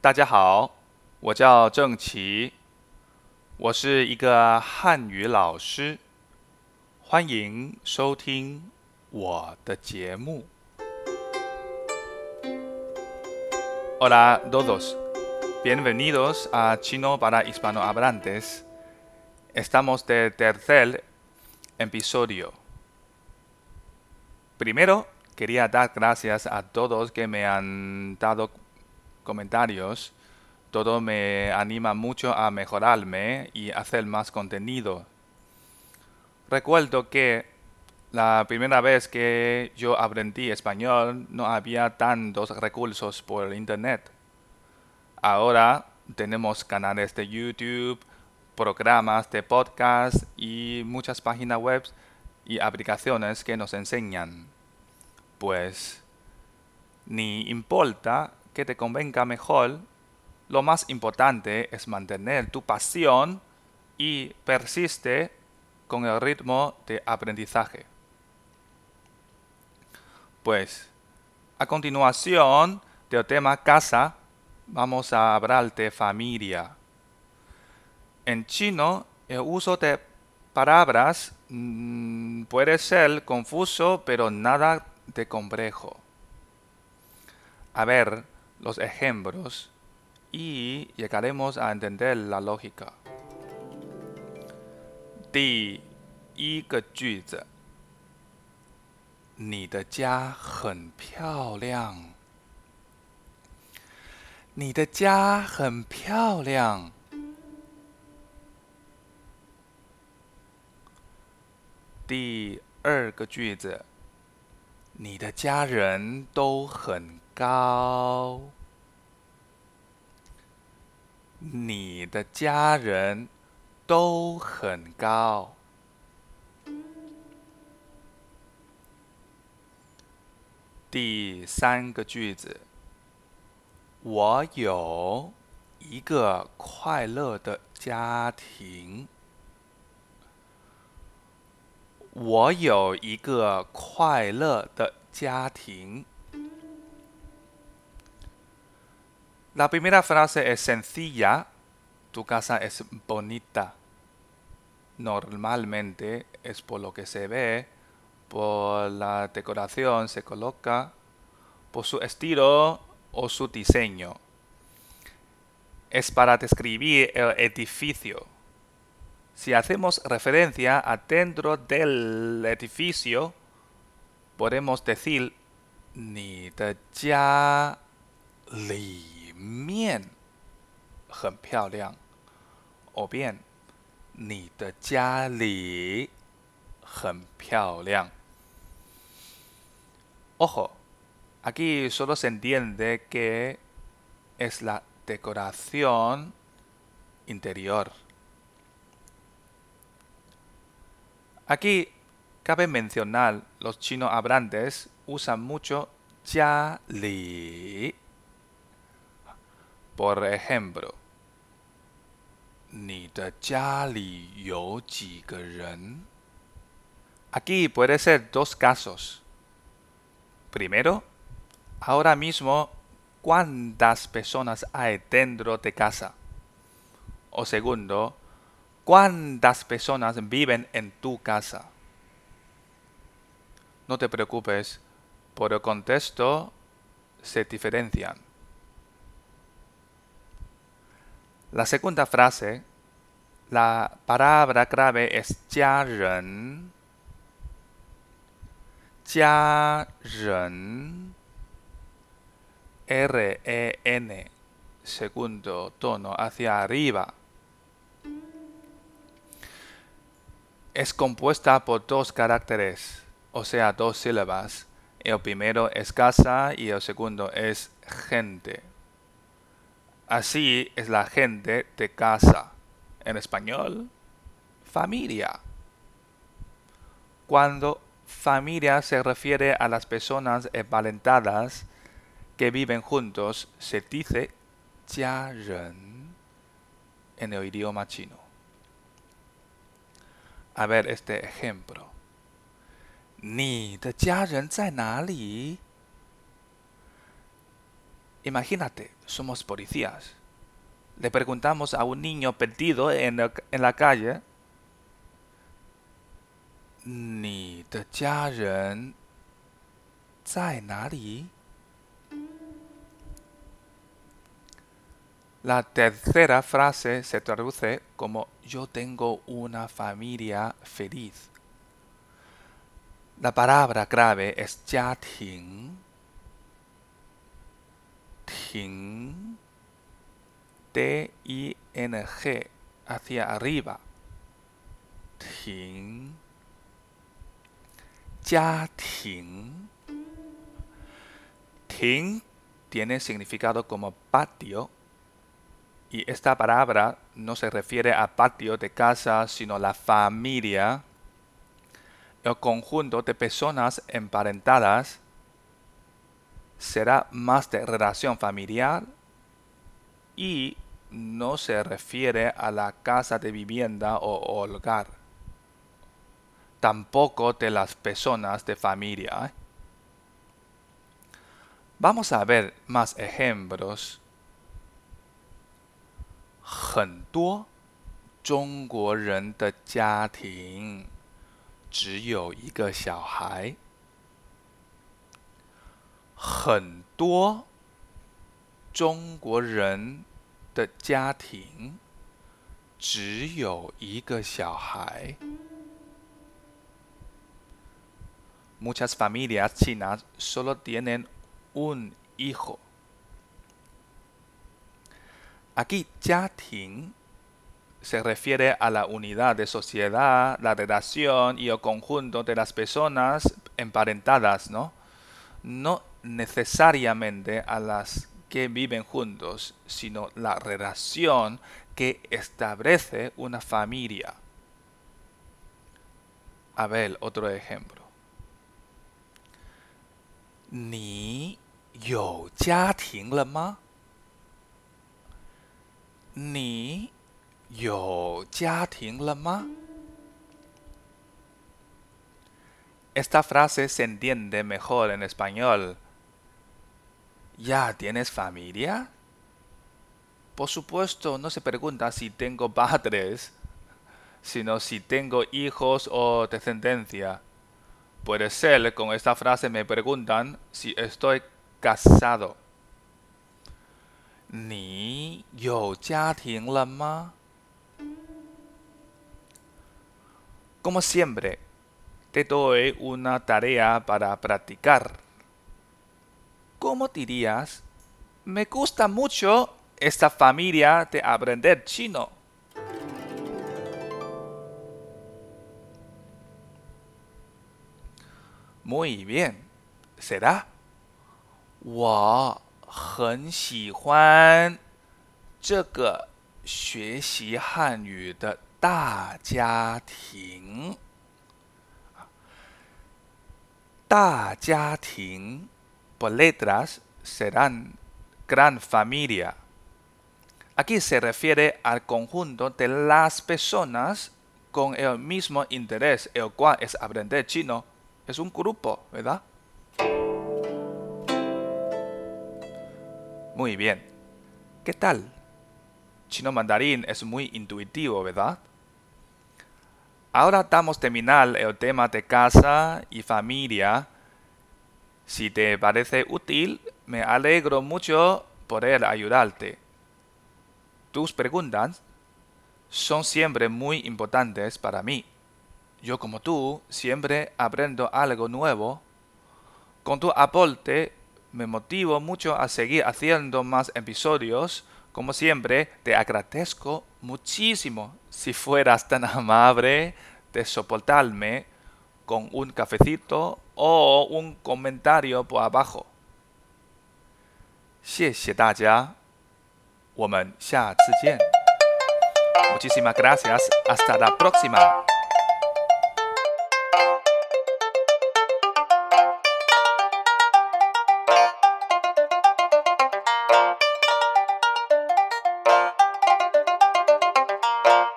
大家好，我叫郑奇，我是一个汉语老师，欢迎收听我的节目。Hola a todos, bienvenidos a Chino para hispanohablantes. Estamos de tercer episodio. Primero, quería dar gracias a todos que me han dado comentarios. Todo me anima mucho a mejorarme y hacer más contenido. Recuerdo que la primera vez que yo aprendí español no había tantos recursos por internet. Ahora tenemos canales de YouTube, programas de podcast y muchas páginas web y aplicaciones que nos enseñan. Pues ni importa que te convenga mejor, lo más importante es mantener tu pasión y persiste con el ritmo de aprendizaje. Pues, a continuación del tema casa, vamos a hablar de familia. En chino, el uso de palabras mm, puede ser confuso, pero nada de complejo. A ver los ejemplos y llegaremos a entender la lógica. 第一个句子，你的家很漂亮。你的家很漂亮。第二个句子，你的家人都很 高。你的家人都很高。第三个句子，我有一个快乐的家庭。我有一个快乐的家庭。La primera frase es sencilla. Tu casa es bonita. Normalmente es por lo que se ve, por la decoración se coloca, por su estilo o su diseño. Es para describir el edificio. Si hacemos referencia a dentro del edificio, podemos decir ni de ya li 面很漂亮，o bien，你的家里很漂亮。Ojo, aquí solo se entiende que es la decoración interior. Aquí cabe mencionar, los chinos hablantes usan mucho ya li por ejemplo, Aquí puede ser dos casos. Primero, ahora mismo, ¿cuántas personas hay dentro de casa? O segundo, ¿cuántas personas viven en tu casa? No te preocupes, por el contexto se diferencian. La segunda frase, la palabra clave es ren. ren. R-E-N. Segundo tono hacia arriba. Es compuesta por dos caracteres, o sea, dos sílabas. El primero es casa y el segundo es gente. Así es la gente de casa. En español, familia. Cuando familia se refiere a las personas emparentadas que viven juntos, se dice ren en el idioma chino. A ver este ejemplo. ¿Ni de ren 在哪里? Imagínate, somos policías. Le preguntamos a un niño perdido en la, en la calle. ¿Ni de? La tercera frase se traduce como yo tengo una familia feliz. La palabra clave es jiating ting, T-I-N-G, hacia arriba. Ting. Ya ting. Ting tiene significado como patio y esta palabra no se refiere a patio de casa, sino la familia, el conjunto de personas emparentadas será más de relación familiar y no se refiere a la casa de vivienda o hogar, tampoco de las personas de familia. ¿eh? Vamos a ver más ejemplos. 很多中国人的家庭只有一个小孩。 很多中国人的家庭只有一个小孩。Muchas familias chinas solo tienen un hijo. Aquí, Jiating se refiere a la unidad de sociedad, la relación y el conjunto de las personas emparentadas, ¿no? No necesariamente a las que viven juntos, sino la relación que establece una familia. A ver, otro ejemplo. ¿Ni yo ma? ¿Ni yo ma? Esta frase se entiende mejor en español ¿Ya tienes familia? Por supuesto, no se pregunta si tengo padres, sino si tengo hijos o descendencia. Puede ser, con esta frase me preguntan si estoy casado. ¿Ni yo ma? Como siempre, te doy una tarea para practicar. ¿Cómo dirías? Me gusta mucho esta familia de aprender chino. Muy bien. ¿Será? 我很喜欢这个学习汉语的大家庭。大家庭 por letras serán gran familia. Aquí se refiere al conjunto de las personas con el mismo interés, el cual es aprender chino. Es un grupo, ¿verdad? Muy bien. ¿Qué tal? Chino mandarín es muy intuitivo, ¿verdad? Ahora damos terminar el tema de casa y familia si te parece útil, me alegro mucho poder ayudarte. Tus preguntas son siempre muy importantes para mí. Yo como tú siempre aprendo algo nuevo. Con tu aporte me motivo mucho a seguir haciendo más episodios. Como siempre, te agradezco muchísimo si fueras tan amable de soportarme con un cafecito o un comentario por abajo. Muchísimas gracias. Hasta la próxima.